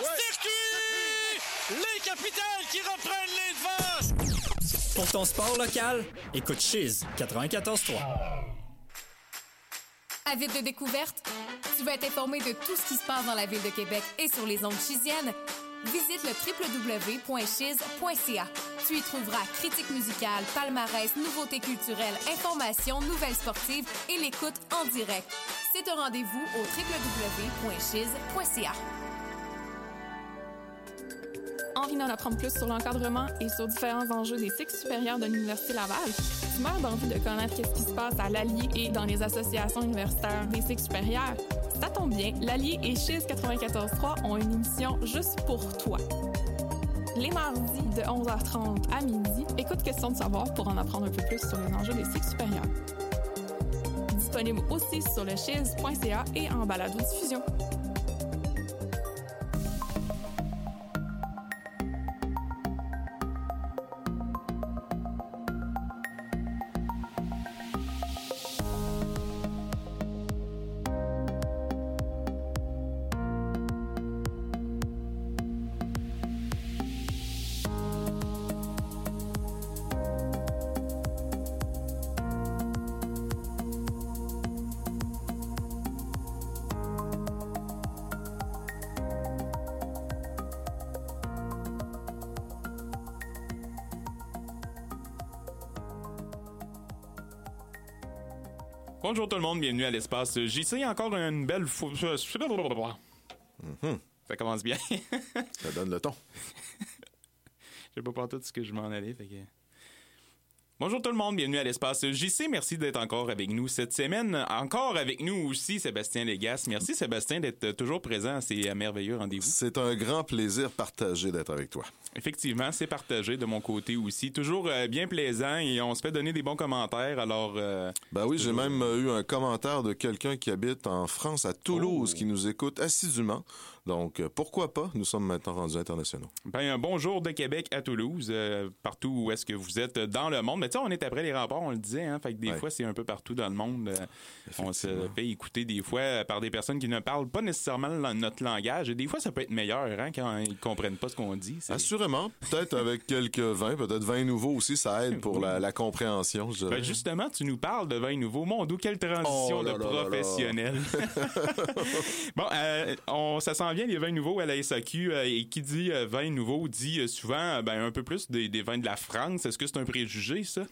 Circuit! Les capitales qui reprennent les devants! Pour ton sport local, écoute Chiz 94.3. Avide de découverte? Tu veux être informé de tout ce qui se passe dans la ville de Québec et sur les ondes chisiennes? Visite le www.chiz.ca. Tu y trouveras critiques musicales, palmarès, nouveautés culturelles, informations, nouvelles sportives et l'écoute en direct. C'est un rendez-vous au www.chiz.ca. Envie d'en apprendre plus sur l'encadrement et sur différents enjeux des cycles supérieurs de l'Université Laval? Tu meurs d'envie de connaître ce qui se passe à l'Allier et dans les associations universitaires des cycles supérieurs? Ça tombe bien, l'Allier et Chiz 94.3 ont une émission juste pour toi. Les mardis de 11h30 à midi, écoute Question de savoir pour en apprendre un peu plus sur les enjeux des cycles supérieurs. Disponible aussi sur le chiz.ca et en balado-diffusion. Bonjour tout le monde, bienvenue à l'espace JC. Encore une belle fois. Ça commence bien. Ça donne le ton. Je sais pas pour tout ce que je m'en allais, fait que... Bonjour tout le monde, bienvenue à l'espace JC. Merci d'être encore avec nous cette semaine. Encore avec nous aussi Sébastien Légas. Merci Sébastien d'être toujours présent à ces merveilleux rendez-vous. C'est un grand plaisir partagé d'être avec toi. Effectivement, c'est partagé de mon côté aussi. Toujours euh, bien plaisant et on se fait donner des bons commentaires. Alors, euh, Ben oui, j'ai même euh, eu un commentaire de quelqu'un qui habite en France, à Toulouse, Oh. qui nous écoute assidûment. Donc, euh, pourquoi pas? Nous sommes maintenant rendus internationaux. ben un bonjour de Québec à Toulouse, euh, partout où est-ce que vous êtes dans le monde. Mais tu sais, on est après les remparts, on le disait, hein. Fait que des Ouais. fois, c'est un peu partout dans le monde. euh, on se fait écouter des fois par des personnes qui ne parlent pas nécessairement notre langage. Et des fois, ça peut être meilleur, hein, quand ils comprennent pas ce qu'on dit. Assurément, peut-être avec quelques vins, peut-être vins nouveaux aussi, ça aide pour la, la compréhension, je. Ben justement, tu nous parles de vin nouveau. Mon Dieu, quelle transition Oh là de là là là. professionnel. bon, euh, on, ça s'en vient les vins nouveaux à la SAQ. euh, et qui dit euh, vin nouveau dit euh, souvent ben, un peu plus des, des vins de la France. Est-ce que c'est un préjugé, ça?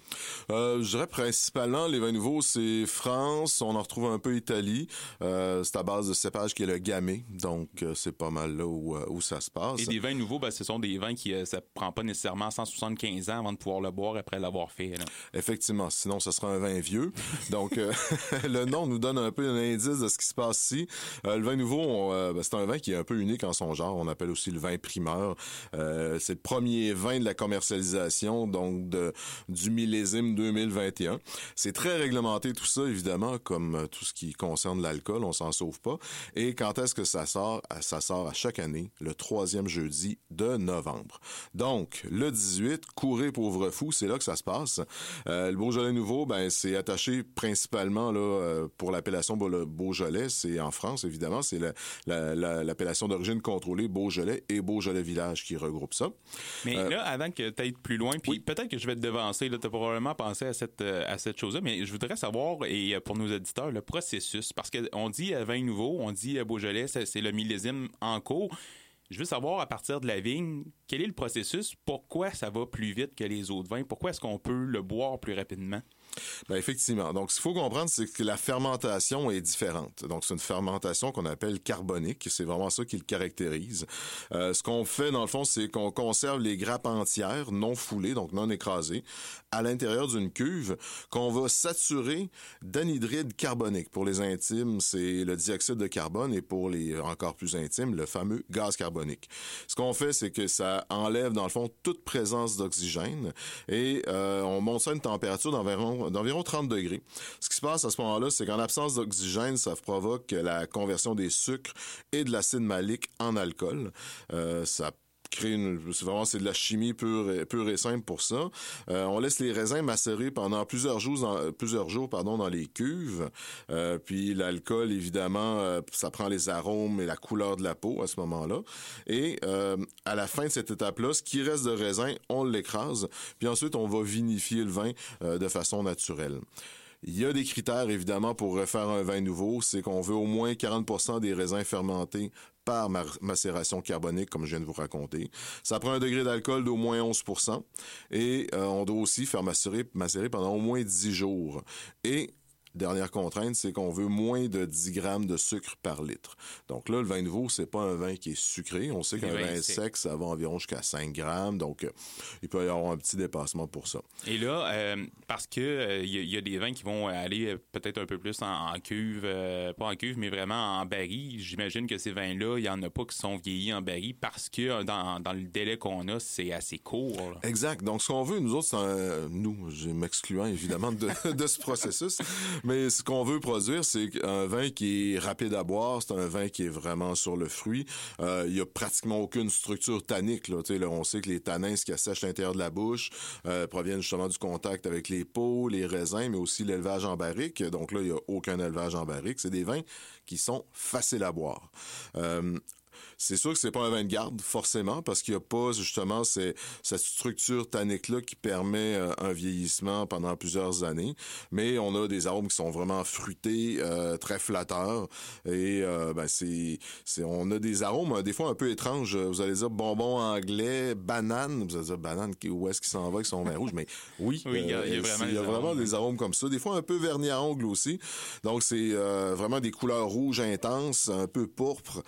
Euh, je dirais principalement, les vins nouveaux, c'est France, on en retrouve un peu Italie. Euh, c'est à base de cépage qui est le gamay, donc c'est pas mal là où, où ça se passe. Et des vins nouveaux, ben, ce sont des vins qui, ça prend pas nécessairement 175 ans avant de pouvoir le boire après l'avoir fait. là. Effectivement, sinon ce sera un vin vieux. Donc euh, le nom nous donne un peu un indice de ce qui se passe ici. Le vin nouveau, on, ben, c'est un vin qui un peu unique en son genre. On appelle aussi le vin primeur. Euh, c'est le premier vin de la commercialisation, donc du millésime 2021. C'est très réglementé tout ça, évidemment, comme euh, tout ce qui concerne l'alcool, on s'en sauve pas. Et quand est-ce que ça sort? Euh, Ça sort à chaque année, le troisième jeudi de novembre. Donc, le 18, courez pauvre fou, c'est là que ça se passe. Euh, le Beaujolais nouveau, ben c'est attaché principalement là pour l'appellation Beau- Beaujolais, c'est en France évidemment, c'est la- l'appellation d'origine contrôlée Beaujolais et Beaujolais Village qui regroupe ça. Mais Euh, là, avant que tu ailles plus loin, puis peut-être que je vais te devancer, tu as probablement pensé à cette, euh, à cette chose-là, mais je voudrais savoir, et euh, pour nos auditeurs, le processus. Parce qu'on dit vin nouveau, on dit Beaujolais, c'est le millésime en cours. Je veux savoir, à partir de la vigne, quel est le processus? Pourquoi ça va plus vite que les autres vins? Pourquoi est-ce qu'on peut le boire plus rapidement? Ben effectivement. Donc, ce qu'il faut comprendre, c'est que la fermentation est différente. Donc, c'est une fermentation qu'on appelle carbonique. C'est vraiment ça qui le caractérise. Euh, ce qu'on fait, dans le fond, c'est qu'on conserve les grappes entières, non foulées, donc non écrasées, à l'intérieur d'une cuve qu'on va saturer d'anhydride carbonique. Pour les intimes, c'est le dioxyde de carbone et pour les encore plus intimes, le fameux gaz carbonique. Ce qu'on fait, c'est que ça enlève, dans le fond, toute présence d'oxygène et euh, on monte ça à une température d'environ d'environ 30 degrés. Ce qui se passe à ce moment-là, c'est qu'en absence d'oxygène, ça provoque la conversion des sucres et de l'acide malique en alcool. Euh, ça c'est vraiment de la chimie pure et, pure et simple pour ça. Euh, on laisse les raisins macérer pendant plusieurs jours, dans, plusieurs jours pardon, dans les cuves. Euh, puis l'alcool, évidemment, euh, ça prend les arômes et la couleur de la peau à ce moment-là. Et euh, à la fin de cette étape-là, ce qui reste de raisin, on l'écrase. Puis ensuite, on va vinifier le vin euh, de façon naturelle. Il y a des critères, évidemment, pour refaire un vin nouveau. C'est qu'on veut au moins 40% des raisins fermentés par macération carbonique, comme je viens de vous raconter. Ça prend un degré d'alcool d'au moins 11% et euh, on doit aussi faire macérer, macérer pendant au moins 10 jours. Et Dernière contrainte, c'est qu'on veut moins de 10 grammes de sucre par litre. Donc là, le vin nouveau, c'est pas un vin qui est sucré. On sait qu'un vin sec, ça va environ jusqu'à 5 grammes. Donc, euh, il peut y avoir un petit dépassement pour ça. Et là, euh, parce que il euh, y, a des vins qui vont aller peut-être un peu plus en, cuve, pas en cuve, mais vraiment en baril. J'imagine que ces vins-là, il y en a pas qui sont vieillis en baril parce que dans, le délai qu'on a, c'est assez court. Exact. Donc, ce qu'on veut, nous autres, c'est nous, je m'excluant évidemment de, de ce processus, mais ce qu'on veut produire, c'est un vin qui est rapide à boire, c'est un vin qui est vraiment sur le fruit. Euh, il y a pratiquement aucune structure tannique. On sait que les tanins, ce qui assèche l'intérieur de la bouche, euh, proviennent justement du contact avec les peaux, les raisins, mais aussi l'élevage en barrique. Donc là, il n'y a aucun élevage en barrique. C'est des vins qui sont faciles à boire. Euh, c'est sûr que c'est pas un vin de garde, forcément, parce qu'il n'y a pas justement cette structure tannique-là qui permet euh, un vieillissement pendant plusieurs années. Mais on a des arômes qui sont vraiment fruités, euh, très flatteurs. Et euh, ben c'est, c'est, on a des arômes des fois un peu étranges. Vous allez dire bonbon anglais, banane. Vous allez dire banane, où est-ce qu'il s'en va avec son vin rouge? Mais oui, il y a, vraiment, des arômes comme ça. Des fois un peu vernis à ongles aussi. Donc c'est vraiment des couleurs rouges intenses, un peu pourpre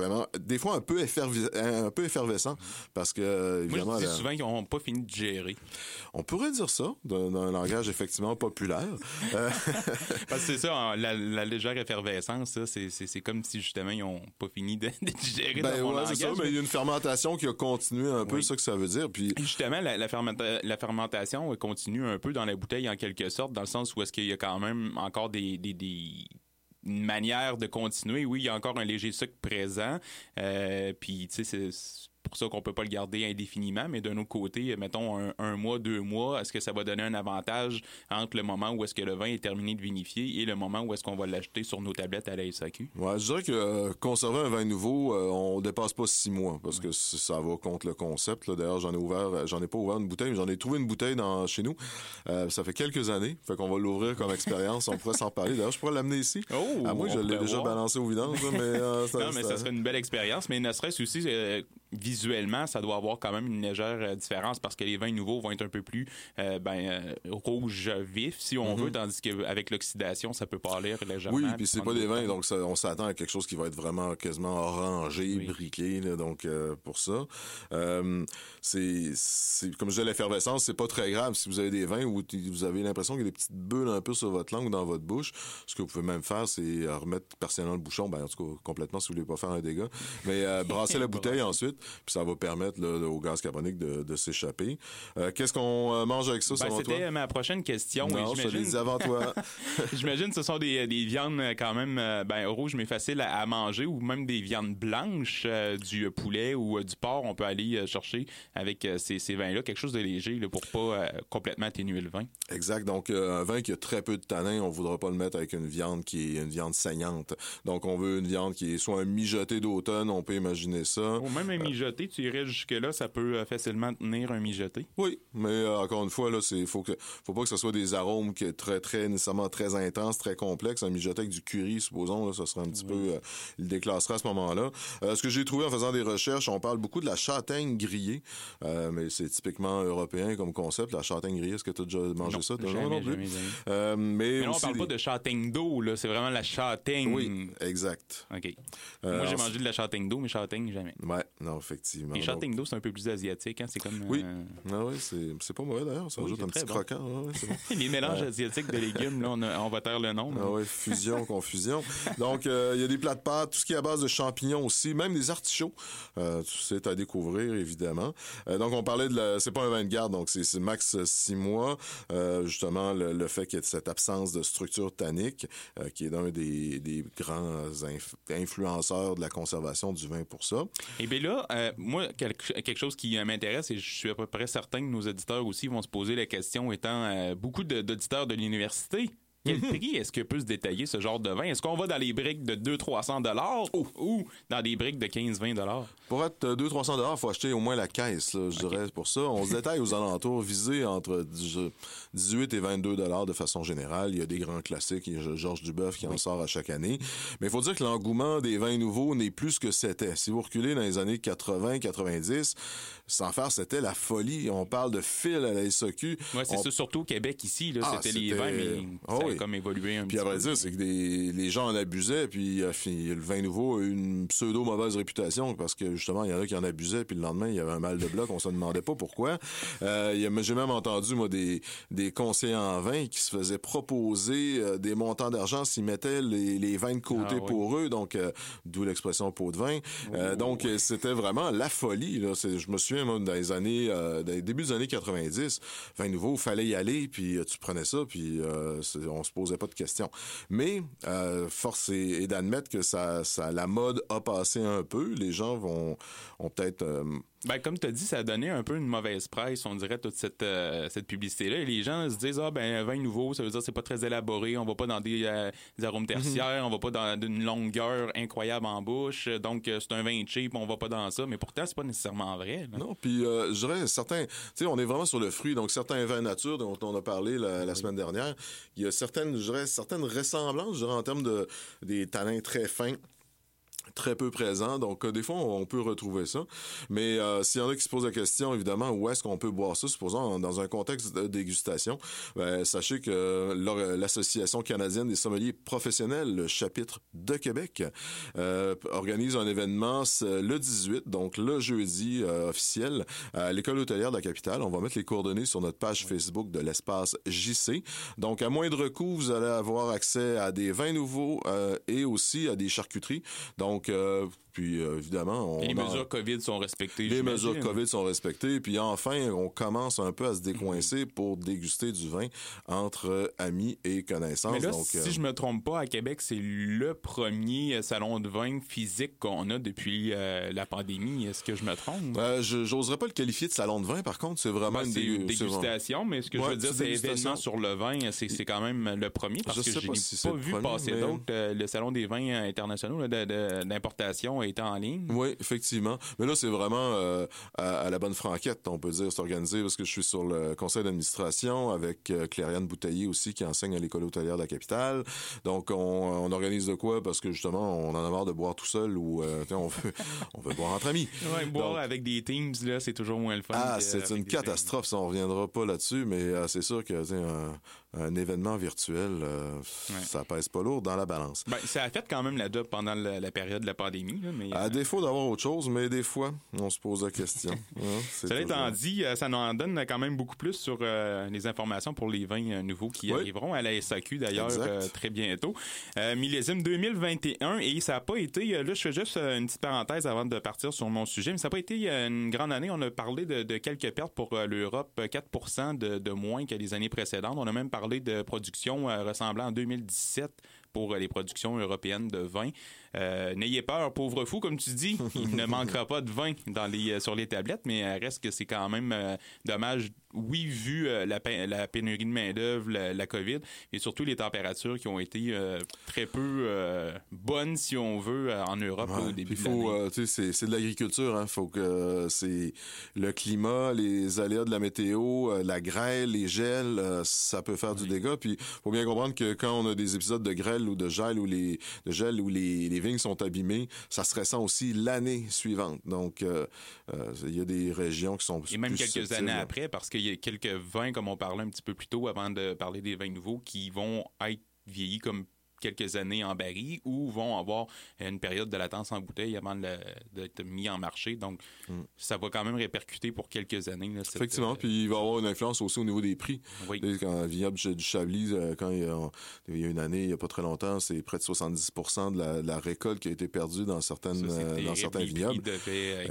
vraiment, des fois un peu, un peu effervescent, parce que, évidemment... Moi, je dis souvent qu'ils n'ont pas fini de gérer. On pourrait dire ça, dans, un langage effectivement populaire. Euh, parce que c'est ça, la, légère effervescence, c'est comme si, justement, ils n'ont pas fini de, de digérer ben, dans c'est ça, mais il y a une fermentation qui a continué un peu, ça que ça veut dire. Puis... justement, la, la, fermentation continue un peu dans la bouteille, en quelque sorte, dans le sens où est-ce qu'il y a quand même encore des, des une manière de continuer. Oui, il y a encore un léger sucre présent. Euh, puis, tu sais, c'est pour ça qu'on peut pas le garder indéfiniment, mais d'un autre côté, mettons un, mois, deux mois, est-ce que ça va donner un avantage entre le moment où est-ce que le vin est terminé de vinifier et le moment où est-ce qu'on va l'acheter sur nos tablettes à la SAQ? Ouais, je dirais que euh, conserver un vin nouveau, euh, on dépasse pas six mois parce que ça va contre le concept. D'ailleurs, j'en ai ouvert, euh, j'en ai pas ouvert une bouteille, mais j'en ai trouvé une bouteille dans, chez nous. ça fait quelques années, fait qu'on va l'ouvrir comme expérience. on pourrait s'en parler. D'ailleurs, je pourrais l'amener ici. Oh, à moi, je l'ai déjà balancé au vidange, mais non, mais ça serait une belle expérience. Mais ne serait-ce aussi visuellement, ça doit avoir quand même une légère euh, différence parce que les vins nouveaux vont être un peu plus euh, ben, euh, rouge vif, si on mhm. veut, tandis qu'avec l'oxydation, ça peut pâlir légèrement. Oui, puis c'est pas des vins, donc on s'attend à quelque chose qui va être vraiment quasiment orangé, briqué, donc pour ça. c'est comme je disais, l'effervescence, c'est pas très grave si vous avez des vins où vous avez l'impression qu'il y a des petites bulles un peu sur votre langue ou dans votre bouche. Ce que vous pouvez même faire, c'est remettre personnellement le bouchon, ben, en tout cas complètement si vous voulez pas faire un dégât, mais brasser la bouteille ensuite puis ça va permettre au gaz carbonique de, s'échapper. Euh, qu'est-ce qu'on euh, mange avec ça, ben, C'était ma prochaine question. Non, je te avant toi. j'imagine que ce sont des, viandes quand même ben, rouges, mais faciles à, manger, ou même des viandes blanches, euh, du poulet ou du porc. On peut aller chercher avec ces, vins-là quelque chose de léger là, pour pas complètement atténuer le vin. Exact. Donc, un vin qui a très peu de tanin, on voudra pas le mettre avec une viande qui est une viande saignante. Donc, on veut une viande qui est soit un mijoté d'automne, on peut imaginer ça. Ou même un mijoté, tu irais jusque-là, ça peut euh, facilement tenir un mijoté. Oui, mais euh, encore une fois, là, c'est faut que faut pas que ce soit des arômes qui très très nécessairement très intenses, très complexes. Un mijoté avec du curry, supposons, là, ça serait un petit peu euh, il déclassera à ce moment-là. ce que j'ai trouvé en faisant des recherches, on parle beaucoup de la châtaigne grillée, mais c'est typiquement européen comme concept. La châtaigne grillée, est-ce que tu as déjà mangé ça jamais, non, plus? mais, mais on parle pas de châtaigne d'eau, là. C'est vraiment la châtaigne. Oui, exact. Ok. Moi, j'ai mangé de la châtaigne d'eau, mais châtaigne jamais. Ouais, non, effectivement. Les châtaignes d'eau, c'est un peu plus asiatique. Hein? C'est comme. Oui. Euh... Ah oui, c'est pas mauvais d'ailleurs. Ça rajoute un petit croquant. bon. Les mélanges asiatiques de légumes, là, on, on va taire le nom. Ah oui, fusion, confusion. Donc, euh, il y a des plats de pâtes, tout ce qui est à base de champignons aussi, même des artichauts. Euh, c'est à découvrir, évidemment. Euh, donc, on parlait de la. C'est pas un vin de garde, donc c'est max six mois. Euh, justement, le, fait qu'il y ait cette absence de structure tannique, qui est d'un des, des grands influenceurs de la conservation du vin pour ça. Et bien là, euh, moi, quelque, chose qui m'intéresse, et je suis à peu près certain que nos auditeurs aussi vont se poser la question, étant euh, beaucoup d'auditeurs de l'université. Quel prix est-ce que peut se détailler ce genre de vin? Est-ce qu'on va dans les briques de 200-300 dollars ou dans des briques de 15-20 dollars? Pour être euh, 200-300 dollars, faut acheter au moins la caisse, là, je dirais, pour ça. On se détaille aux alentours, visés entre dix- 18 et 22 dollars de façon générale. Il y a des grands classiques, il y a Georges Duboeuf qui en sort à chaque année. Mais il faut dire que l'engouement des vins nouveaux n'est plus ce que c'était. Si vous reculez dans les années 80-90, sans faire, c'était la folie. On parle de fil à la SOQ. Ouais, c'est On- ça, surtout au Québec ici, là, Ah, c'était les vins, mais Ah oui. comme évolué un Puis petit à vrai peu. dire, c'est que les gens en abusaient, puis euh, le vin nouveau a eu une pseudo mauvaise réputation parce que justement, il y en a qui en abusaient, puis le lendemain, il y avait un mal de bloc, on se demandait pas pourquoi. Euh, J'ai même entendu, moi, des, des conseillers en vin qui se faisaient proposer euh, des montants d'argent s'ils mettaient les, les vins de côté Ah oui. pour eux, donc euh, d'où l'expression pot de vin. Euh, donc, c'était vraiment la folie. Là. Je me souviens, moi, dans les années, dans les débuts des années 90, vin nouveau, fallait y aller, puis tu prenais ça, puis c'est- on se posait pas de questions. Mais euh, force est, d'admettre que ça, ça, la mode a passé un peu. Les gens vont ont peut-être euh, Ben, comme tu as dit, ça a donné un peu une mauvaise presse, on dirait, toute cette, euh, cette publicité-là. Et les gens se disent, ah, ben, un vin nouveau, ça veut dire que c'est pas très élaboré, on va pas dans des, euh, des arômes tertiaires, on va pas dans une longueur incroyable en bouche, donc euh, c'est un vin cheap, on va pas dans ça. Mais pourtant, c'est pas nécessairement vrai. là. Non, puis euh, je dirais certains, tu sais, on est vraiment sur le fruit, donc certains vins nature dont on a parlé la, la semaine dernière, il y a certaines, je dirais, certaines ressemblances, je dirais, en termes de des tanins très fins très peu présents. Donc, euh, des fois, on, peut retrouver ça. Mais euh, s'il y en a qui se posent la question, évidemment, où est-ce qu'on peut boire ça, supposons dans un contexte de dégustation, ben, sachez que l'Association canadienne des sommeliers professionnels, le chapitre de Québec, euh, organise un événement le 18, donc le jeudi euh, officiel, à l'école hôtelière de la capitale. On va mettre les coordonnées sur notre page Facebook de l'espace JC. Donc, à moindre coût, vous allez avoir accès à des vins nouveaux et aussi à des charcuteries. Donc, euh, puis euh, évidemment, on Et les en- mesures COVID sont respectées. les mesures COVID sont respectées. Puis enfin, on commence un peu à se décoincer pour déguster du vin entre amis et connaissances. Mais là, Donc, si euh, je me trompe pas, à Québec, c'est le premier salon de vin physique qu'on a depuis euh, la pandémie. Est-ce que je me trompe? euh, je j'oserais pas le qualifier de salon de vin. Par contre, c'est vraiment Ben, une dégustation, mais ce que Ouais, je veux dire, c'est événement sur le vin, c'est quand même le premier parce Je que je pas n'ai si c'est pas vu premier, passer mais- d'autres. Euh, Le salon des vins internationaux là, de- de- d'importation est en ligne. Oui, effectivement. Mais là, c'est vraiment euh, à, à la bonne franquette, on peut dire, c'est organisé parce que je suis sur le conseil d'administration avec euh, Clairiane Bouteillé aussi qui enseigne à l'école hôtelière de la capitale. Donc, on, on organise de quoi? Parce que justement, on en a marre de boire tout seul ou euh, on veut on veut boire entre amis. Ouais, boire Donc, avec des teams, là, c'est toujours moins le fun. Ah, c'est une catastrophe, ça, on reviendra pas là-dessus, mais euh, c'est sûr que un, événement virtuel, euh, ça pèse pas lourd dans la balance. Ben, ça a fait quand même la job pendant la, la période de la pandémie. Là, mais, À euh, défaut d'avoir autre chose, mais des fois, on se pose la question. Hein, Cela étant dit, euh, ça nous en donne quand même beaucoup plus sur euh, les informations pour les vins nouveaux qui Oui. arriveront à la SAQ d'ailleurs très bientôt. Millésime 2021 et ça n'a pas été, là je fais juste une petite parenthèse avant de partir sur mon sujet, mais ça n'a pas été une grande année. On a parlé de, de quelques pertes pour l'Europe, euh, 4 de, de moins que les années précédentes. On a même parlé de production euh, ressemblant en 2017 pour les productions européennes de vin. Euh, N'ayez peur, pauvre fou, comme tu dis, il ne manquera pas de vin dans les, euh, sur les tablettes, mais euh, reste que c'est quand même euh, dommage, oui, vu euh, la, pé- la pénurie de main-d'œuvre, la, la COVID, et surtout les températures qui ont été très peu bonnes, si on veut, en Europe Ouais, au début de faut, tu sais, c'est, de l'agriculture, hein. Faut que c'est le climat, les aléas de la météo, la grêle, les gels, ça peut faire du dégât. Puis faut bien comprendre que quand on a des épisodes de grêle ou de gel ou les de gel les, les vignes sont abîmées, ça se ressent aussi l'année suivante. Donc euh, euh, il y a des régions qui sont Et même plus quelques années après, parce qu'il y a quelques vins, comme on parlait un petit peu plus tôt avant de parler des vins nouveaux, qui vont être vieillis comme quelques années en baril ou vont avoir une période de latence en bouteille avant d'être mis en marché. Donc, ça va quand même répercuter pour quelques années. là, cette, Mm. Effectivement, euh, puis il va avoir une influence aussi au niveau des prix. Oui. Quand vignoble du Chablis, euh, quand il y, a, il y a une année, il n'y a pas très longtemps, c'est près de 70 de la, de la récolte qui a été perdue dans certaines ça, euh, dans certains vignobles.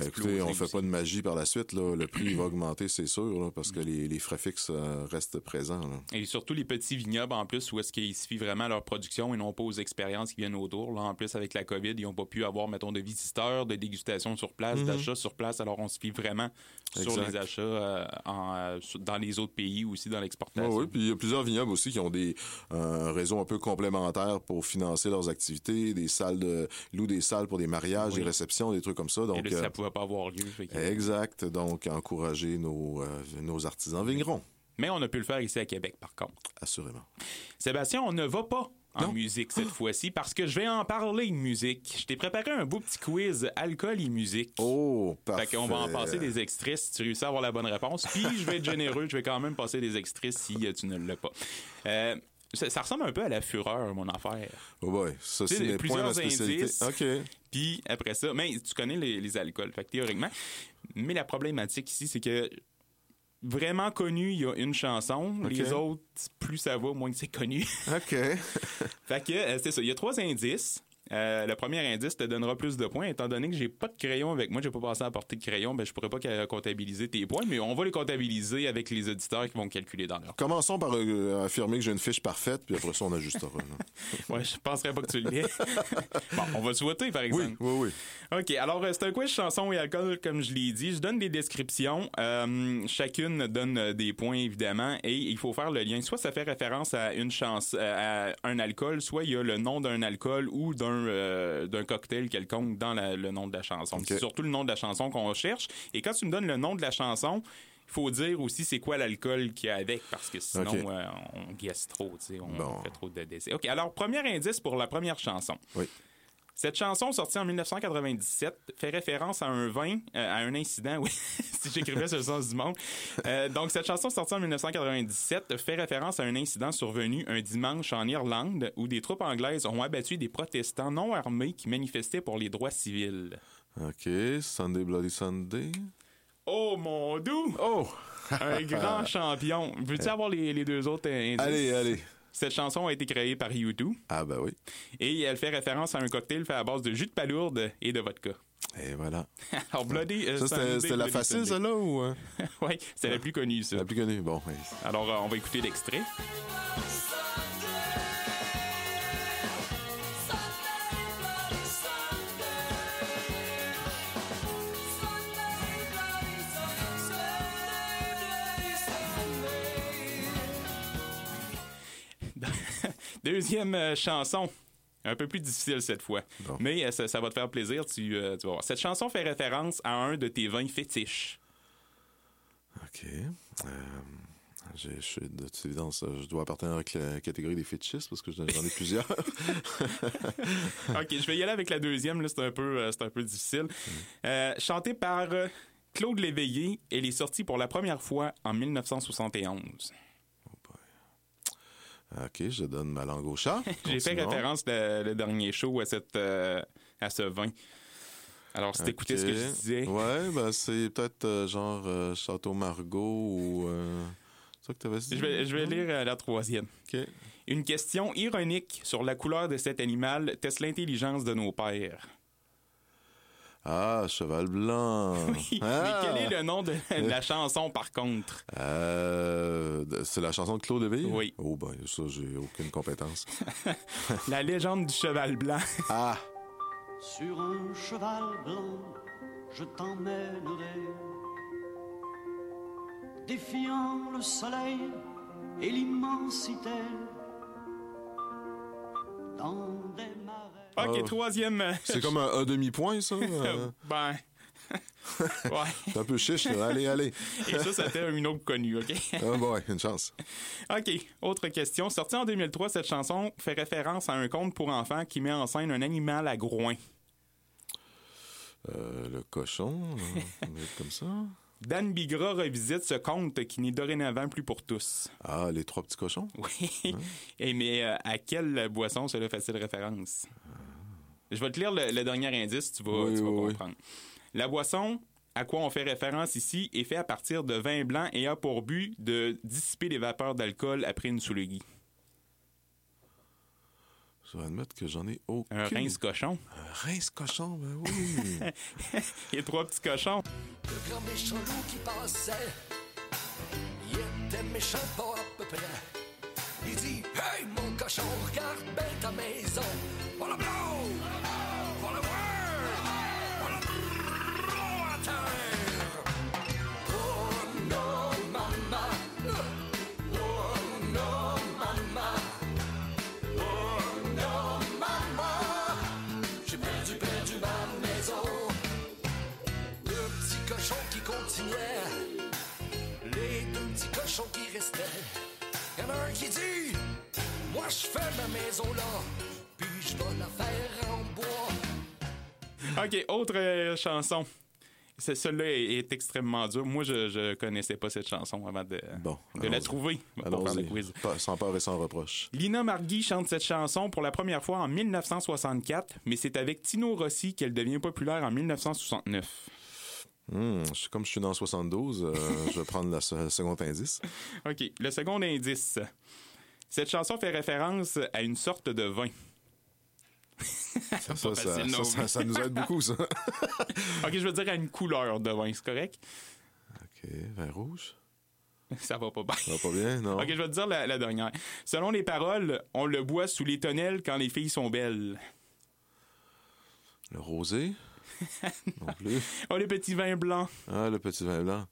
Écoutez, on fait aussi. pas de magie par la suite. Là. Le prix va augmenter, c'est sûr, là, parce que les, les frais fixes restent présents. là. Et surtout les petits vignobles en plus, où est-ce qu'ils suivent vraiment leur production et non pas aux expériences qui viennent autour. Là, en plus, avec la COVID, ils n'ont pas pu avoir, mettons, de visiteurs, de dégustation sur place, d'achats sur place. Alors, on se fie vraiment sur les achats euh, en, euh, dans les autres pays aussi, dans l'exportation. oui, puis il y a plusieurs vignobles aussi qui ont des un réseau un peu complémentaire pour financer leurs activités, des salles de louent des salles pour des mariages, Oui. des réceptions, des trucs comme ça. Et Donc là, euh, ça pouvait pas avoir lieu. exact. Donc encourager nos euh, nos artisans vignerons, Mais on a pu le faire ici à Québec, par contre. assurément. Sébastien, on ne va pas en Non. musique cette fois-ci parce que je vais en parler de musique. Je t'ai préparé un beau petit quiz alcool et musique. Oh, Fait parfait. qu'on va en passer des extraits si tu réussis à avoir la bonne réponse. Puis je vais être généreux, je vais quand même passer des extraits si euh, tu ne l'as pas. Euh, ça, ça ressemble un peu à la fureur, mon affaire. Oh boy, ça c'est mes plusieurs indices. OK. Puis après ça, mais tu connais les, les alcools, fait que théoriquement. Mais la problématique ici, c'est que vraiment connu, il y a une chanson. Les autres, plus ça va, moins c'est connu. OK. Fait que euh, c'est ça. Il y a trois indices. Euh, le premier indice te donnera plus de points, étant donné que j'ai pas de crayon avec moi, j'ai pas passé à portée de crayon, ben je pourrais pas comptabiliser tes points, mais on va les comptabiliser avec les auditeurs qui vont calculer dans leur. Commençons par euh, affirmer que j'ai une fiche parfaite, puis après ça, on ajustera. Ouais, je penserais pas que tu l'aies. bon, on va le souhaiter, par exemple. oui, oui, oui. OK, alors euh, c'est un quiz chanson et alcool, comme je l'ai dit. Je donne des descriptions. Euh, chacune donne des points, évidemment, et il faut faire le lien. Soit ça fait référence à une chance, à un alcool, soit il y a le nom d'un alcool ou d'un euh, d'un cocktail quelconque dans la- le nom de la chanson. C'est surtout le nom de la chanson qu'on cherche. Et quand tu me donnes le nom de la chanson, il faut dire aussi c'est quoi l'alcool qu'il y a avec, parce que sinon, OK. euh, on guesse trop, on Bon. fait trop de décès. OK, alors, premier indice pour la première chanson. Oui. Cette chanson, sortie en 1997, fait référence à un vin, euh, à un incident, oui, si j'écrivais sur le sens du monde. Euh, donc, cette chanson, sortie en 1997, fait référence à un incident survenu un dimanche en Irlande où des troupes anglaises ont abattu des protestants non armés qui manifestaient pour les droits civils. OK. Sunday Bloody Sunday. Oh, mon doux! Oh! Un grand champion. Veux-tu avoir les, les deux autres euh, indices? Allez, allez. Cette chanson a été créée par U2 Ah, ben oui. et elle fait référence à un cocktail fait à base de jus de palourde et de vodka. Et voilà. Alors, Bloody... euh, Ça, c'était la facile, Sunday. celle-là, ou... euh? Oui, c'est la plus connue, ça. La plus connue. Bon, oui. Alors, euh, on va écouter l'extrait. Deuxième euh, chanson. Un peu plus difficile cette fois. Bon. Mais euh, ça, ça va te faire plaisir, tu, euh, tu vas voir. Cette chanson fait référence à un de tes vins fétiches. OK. Euh, je suis de toute évidence, je dois appartenir à la catégorie des fétichistes parce que j'en ai plusieurs. OK, je vais y aller avec la deuxième. C'est un peu, euh, un peu difficile. Euh, chantée par Claude Léveillé, elle est sortie pour la première fois en 1971. OK, je donne ma langue au chat. J'ai fait référence le, le dernier show à cette euh, à ce vin. Alors, si t'écoutais ce que je disais, Ouais, ben c'est peut-être euh, genre euh, Château Margaux ou... Euh... C'est ça que t'avais dit? je vais, je vais lire euh, la troisième. OK. Une question ironique sur la couleur de cet animal teste l'intelligence de nos pères. Ah, Cheval Blanc. Oui, Ah! Mais quel est le nom de la chanson, par contre? Euh, c'est la chanson de Claude Léveillé? Oui. Oh, ben, ça, j'ai aucune compétence. La légende du cheval blanc. ah! Sur un cheval blanc, je t'emmènerai, défiant le soleil et l'immensité, dans des. OK, Oh. troisième. euh, C'est comme un, un demi-point, ça? euh, Ben. ouais. c'est un peu chiche, là. Allez, allez. Et ça, c'était une autre connue, OK? Ah, bon, une chance. OK. Autre question. Sortie en 2003, cette chanson fait référence à un conte pour enfants qui met en scène un animal à groin. Euh, le cochon, comme ça. Dan Bigra revisite ce conte qui n'est dorénavant plus pour tous. Ah, les trois petits cochons? Oui. Et mais euh, à quelle boisson cela fait-il référence? Je vais te lire le, le dernier indice, tu vas, Oui, tu vas oui, oui. comprendre. La boisson à quoi on fait référence ici est fait à partir de vin blanc et a pour but de dissiper les vapeurs d'alcool après une soulerie. Je dois admettre que j'en ai aucune. Un rince cochon. Un rince cochon, ben oui. Et trois petits cochons. Le grand méchant loup qui passait, il était méchant pas à peu près. Il dit Hey mon cochon! regarde bien ta maison. Voilà blow! Voilà word! Voilà blow à terre! Oh non, maman! Oh non, maman! Oh non, maman! J'ai perdu, perdu ma maison. Le petit cochon qui continuait, les deux petits cochons qui restaient. Y en a un qui dit je fais ma maison là, puis je vais la faire en bois. OK, autre euh, chanson. Celle-là est, est extrêmement dure. Moi, je, je connaissais pas cette chanson avant de, Bon, de la trouver pour faire le quiz. Pas- Sans peur et sans reproche. Lina Margui chante cette chanson pour la première fois en 1964, mais c'est avec Tino Rossi qu'elle devient populaire en 1969. Hmm, comme je suis dans 72, euh, je vais prendre le second indice. OK, le second indice. Cette chanson fait référence à une sorte de vin. Ça, ça, facile, ça, ça- nous aide beaucoup, ça. OK, je veux dire à une couleur de vin, c'est correct? OK, vin rouge. Ça va pas bien. Ça va pas bien, non? OK, je vais te dire la, la dernière. Selon les paroles, on le boit sous les tonnelles quand les filles sont belles. Le rosé? non plus. Oh, les petits vins blancs. Ah, le petit vin blanc.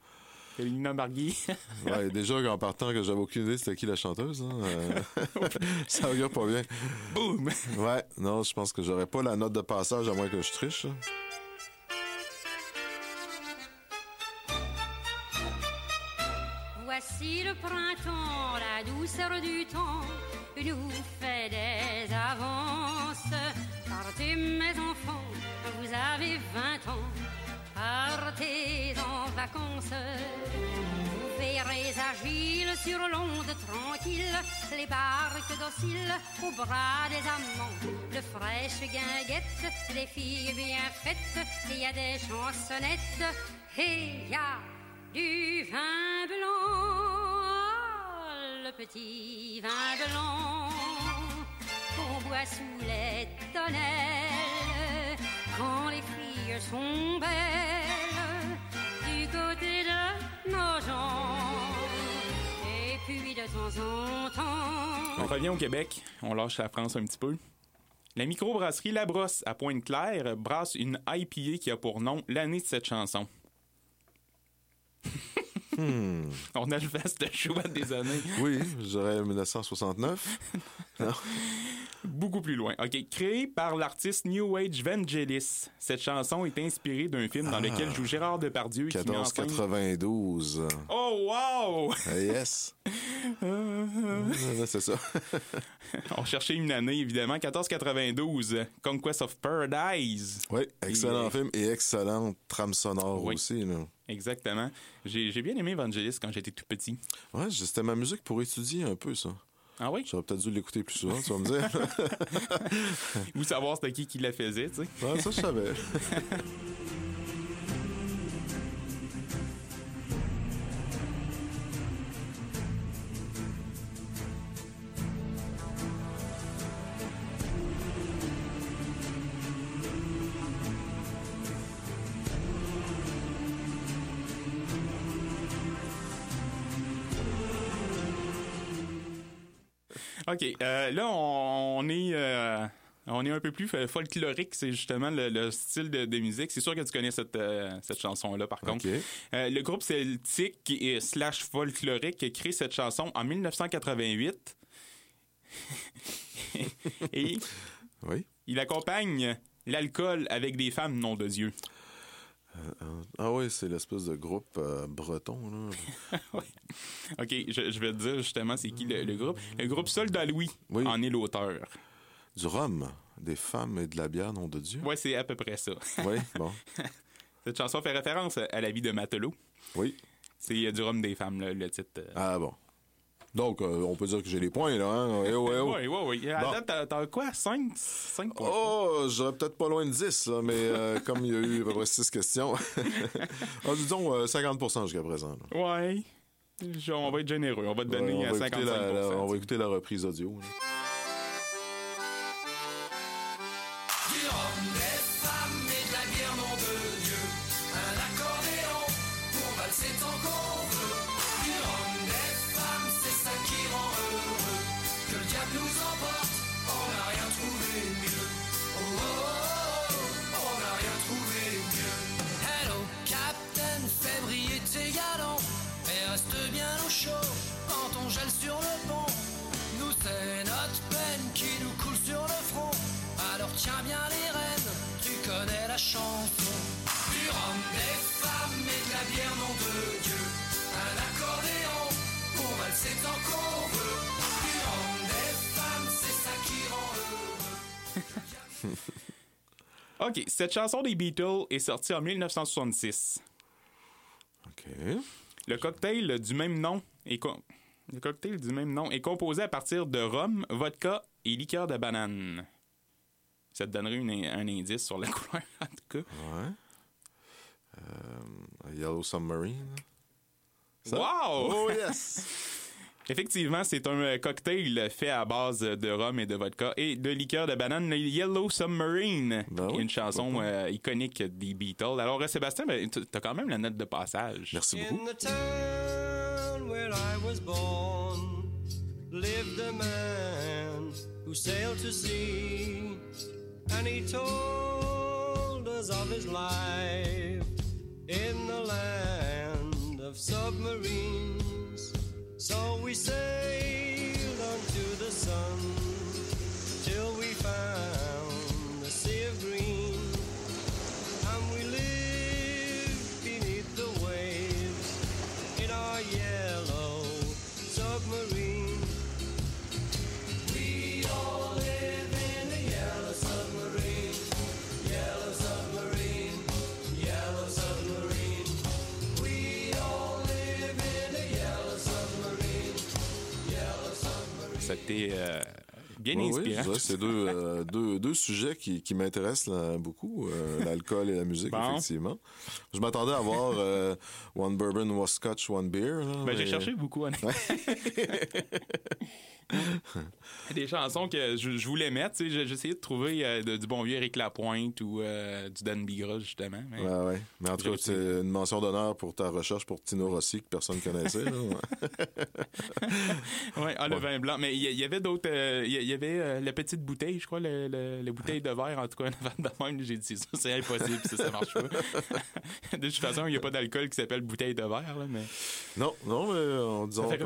Lina Margui. Ouais, déjà qu'en partant que j'avais aucune idée c'était qui la chanteuse, hein, euh, ça augure pas bien. Boum! Ouais, non, je pense que j'aurais pas la note de passage à moins que je triche. Voici le printemps, la douceur du temps nous fait des avances. Partez mes enfants, vous avez 20 ans, partez en Vous verrez agiles sur l'onde tranquille, les barques dociles au bras des amants, de fraîches guinguettes, des filles bien faites, il y a des chansonnettes. Et il y a du vin blanc, le petit vin blanc qu'on boit sous les tonnelles quand les filles sont belles de temps en temps. On revient au Québec. On lâche la France un petit peu. La microbrasserie La Brosse à Pointe-Claire brasse une IPA qui a pour nom l'année de cette chanson. On a le vaste choix des années. Oui, j'aurais 1969. Beaucoup plus loin. OK. Créée par l'artiste New Age Vangelis, cette chanson est inspirée d'un film dans lequel joue Gérard Depardieu qui met en scène... 1492. Oh, wow! Ah, yes. C'est ça. On cherchait une année, évidemment. 1492, Conquest of Paradise. Oui, excellent Et- film et excellente trame sonore Oui. aussi. Là. Exactement. J'ai bien aimé Vangelis quand j'étais tout petit. Ouais, c'était ma musique pour étudier un peu, ça. Ah oui? J'aurais peut-être dû l'écouter plus souvent, tu vas me dire. Ou savoir c'était qui qui la faisait, tu sais. Ouais, ça, je savais. OK. euh, là, on, on est. euh, on est un peu plus folklorique, c'est justement le, le style de, de musique. C'est sûr que tu connais cette, euh, cette chanson-là, par contre. OK. Euh, le groupe celtique et slash folklorique a créé cette chanson en 1988. et Oui. il accompagne l'alcool avec des femmes, nom de Dieu. Ah oui, c'est l'espèce de groupe euh, breton. Là. OK, je, je vais te dire justement c'est qui le, le groupe. Le groupe Soldat Louis Oui. en est l'auteur. Du rhum, des femmes et de la bière, nom de Dieu. Ouais, c'est à peu près ça. Oui, bon. Cette chanson fait référence à la vie de matelot. Oui. C'est euh, du rhum des femmes, là, le titre. euh. Ah bon. Donc, euh, on peut dire que j'ai les points, là. Hein? Eh oh, eh oh. Oui, oui, oui. Date, t'as- t'as quoi? 5? 5 points? Oh, j'aurais peut-être pas loin de 10, là, mais euh, comme il y a eu à peu près 6 questions. ah, disons euh, 50 jusqu'à présent. Je- on va être généreux. On va te donner Ouais, à on, va 55 écouter la, la- on va écouter la reprise audio. là. OK, cette chanson des Beatles est sortie en 1966. OK. Le cocktail du même nom est le cocktail du même nom est composé à partir de rhum, vodka et liqueur de banane. Ça te donnerait une- un indice sur la couleur, en tout cas. Ouais. Euh, Yellow Submarine. Ça? Wow! Oh yes! Effectivement, c'est un euh, cocktail fait à base de rhum et de vodka et de liqueur de banane, le Yellow Submarine, Ben qui est oui, une chanson pas. euh, iconique des Beatles. Alors, euh, Sébastien, ben, t- t'as quand même la note de passage. Merci In beaucoup. the town where I was born lived a man who sailed to sea, and he told us of his life in the land of submarines. So we sailed unto the sun C'était euh, bien Oui, oui, inspirant. dirais, c'est deux, euh, deux, deux sujets qui, qui m'intéressent beaucoup, euh, l'alcool et la musique, Bon. effectivement. Je m'attendais à voir euh, One Bourbon, One Scotch, One Beer. là, Ben, j'ai cherché beaucoup, honnêtement. Des chansons que je, je voulais mettre. tu sais, j'ai- J'essayais de trouver euh, de- du bon vieux Eric Lapointe ou euh, du Dan Bigra, justement. mais- Ouais, ouais. Mais en tout cas, c'est une mention d'honneur pour ta recherche pour Tino Rossi que personne connaissait. là. Ouais, ah, le vin blanc. Mais il y, avait d'autres. euh, Il y, avait euh, la petite bouteille, je crois, le, le- la bouteille de verre, en tout cas, de même. J'ai dit, ça, c'est impossible, ça, ça marche pas. de toute façon, il n'y a pas d'alcool qui s'appelle bouteille de verre, là, mais. non, non, mais on, disons Ça fait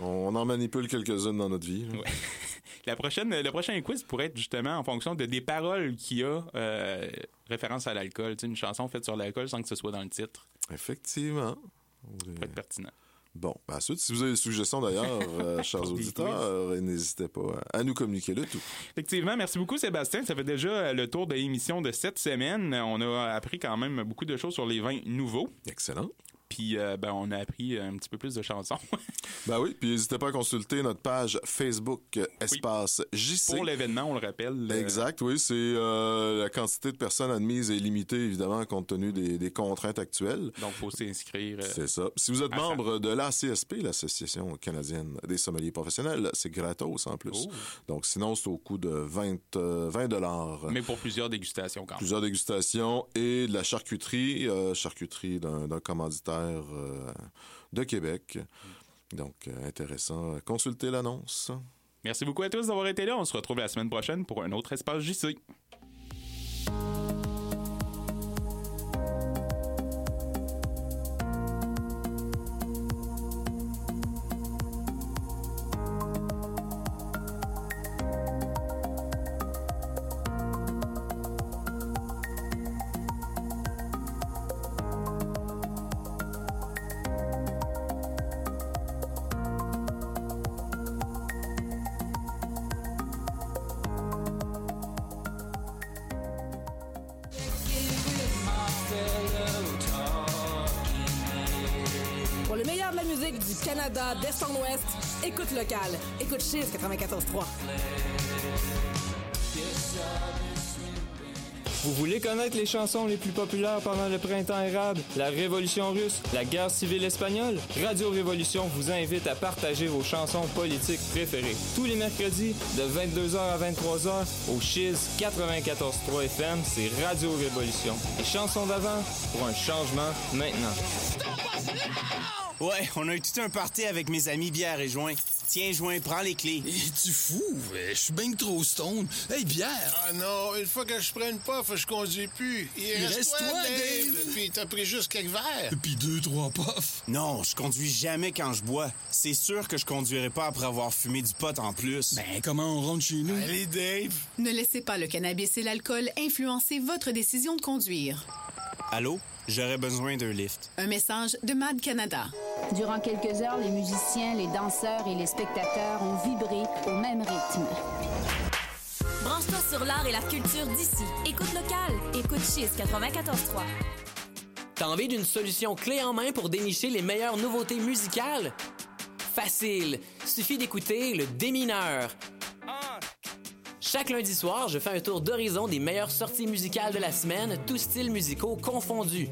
on, en manipule quelques-unes dans notre vie. Ouais. La prochaine, le prochain quiz pourrait être justement en fonction de des paroles qu'il y a euh, référence à l'alcool. Une chanson faite sur l'alcool sans que ce soit dans le titre. Effectivement. Ça peut être pertinent. Bon, ben, ensuite, si vous avez des suggestions d'ailleurs, euh, chers auditeurs, euh, n'hésitez pas à nous communiquer le tout. Effectivement, merci beaucoup Sébastien. Ça fait déjà le tour de l'émission de cette semaine. On a appris quand même beaucoup de choses sur les vins nouveaux. Excellent. Puis euh, ben, on a appris un petit peu plus de chansons Ben oui, puis n'hésitez pas à consulter notre page Facebook euh, Espace JC. pour l'événement, on le rappelle. euh, Exact, oui, c'est la quantité de personnes admises est limitée évidemment compte tenu des, des contraintes actuelles. Donc, faut s'inscrire. C'est ça. Si vous êtes ça. membre de l'ACSP, l'Association canadienne des sommeliers professionnels, c'est gratos en plus. Oh. Donc sinon, c'est au coût de 20 euh, 20 dollars. mais pour plusieurs dégustations quand même. Plusieurs dégustations et de la charcuterie, charcuterie d'un commanditaire euh, de Québec. Donc, euh, intéressant. Consultez l'annonce. Merci beaucoup à tous d'avoir été là. On se retrouve la semaine prochaine pour un autre espace JC. Écoute local. Écoute Chiz 94.3. Vous voulez connaître les chansons les plus populaires pendant le printemps érable, la Révolution russe, la guerre civile espagnole? Radio Révolution vous invite à partager vos chansons politiques préférées. Tous les mercredis, de 22h à 23h, au Chiz 94.3 FM, c'est Radio Révolution. Les chansons d'avant pour un changement maintenant. Stop us now! Ouais, on a eu tout un party avec mes amis bière et joint. Tiens, joint, prends les clés. tu fou? Je suis bien trop stone. Hey, bière! Ah non, une fois que je prends une puff, je conduis plus. Il, Il reste, reste toi, toi, Dave. Dave. Puis t'as pris juste quelques verres. Puis deux, trois puffs. Non, je conduis jamais quand je bois. C'est sûr que je conduirai pas après avoir fumé du pot en plus. Ben, comment on rentre chez nous? Allez, Dave. Ne laissez pas le cannabis et l'alcool influencer votre décision de conduire. Allô? J'aurais besoin d'un lift. Un message de Mad Canada. Durant quelques heures, les musiciens, les danseurs et les spectateurs ont vibré au même rythme. Branche-toi sur l'art et la culture d'ici. Écoute local. Écoute Chiz 94.3. T'as envie d'une solution clé en main pour dénicher les meilleures nouveautés musicales? Facile! Suffit d'écouter le Démineur. Chaque lundi soir, je fais un tour d'horizon des meilleures sorties musicales de la semaine, tous styles musicaux confondus.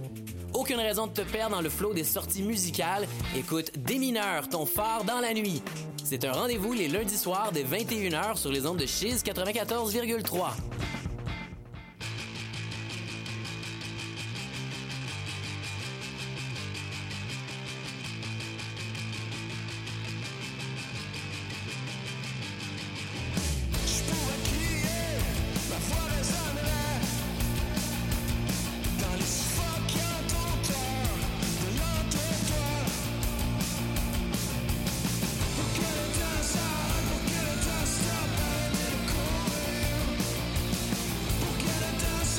Aucune raison de te perdre dans le flot des sorties musicales. Écoute Démineur, ton phare dans la nuit. C'est un rendez-vous les lundis soirs dès 21h sur les ondes de Chiz 94,3.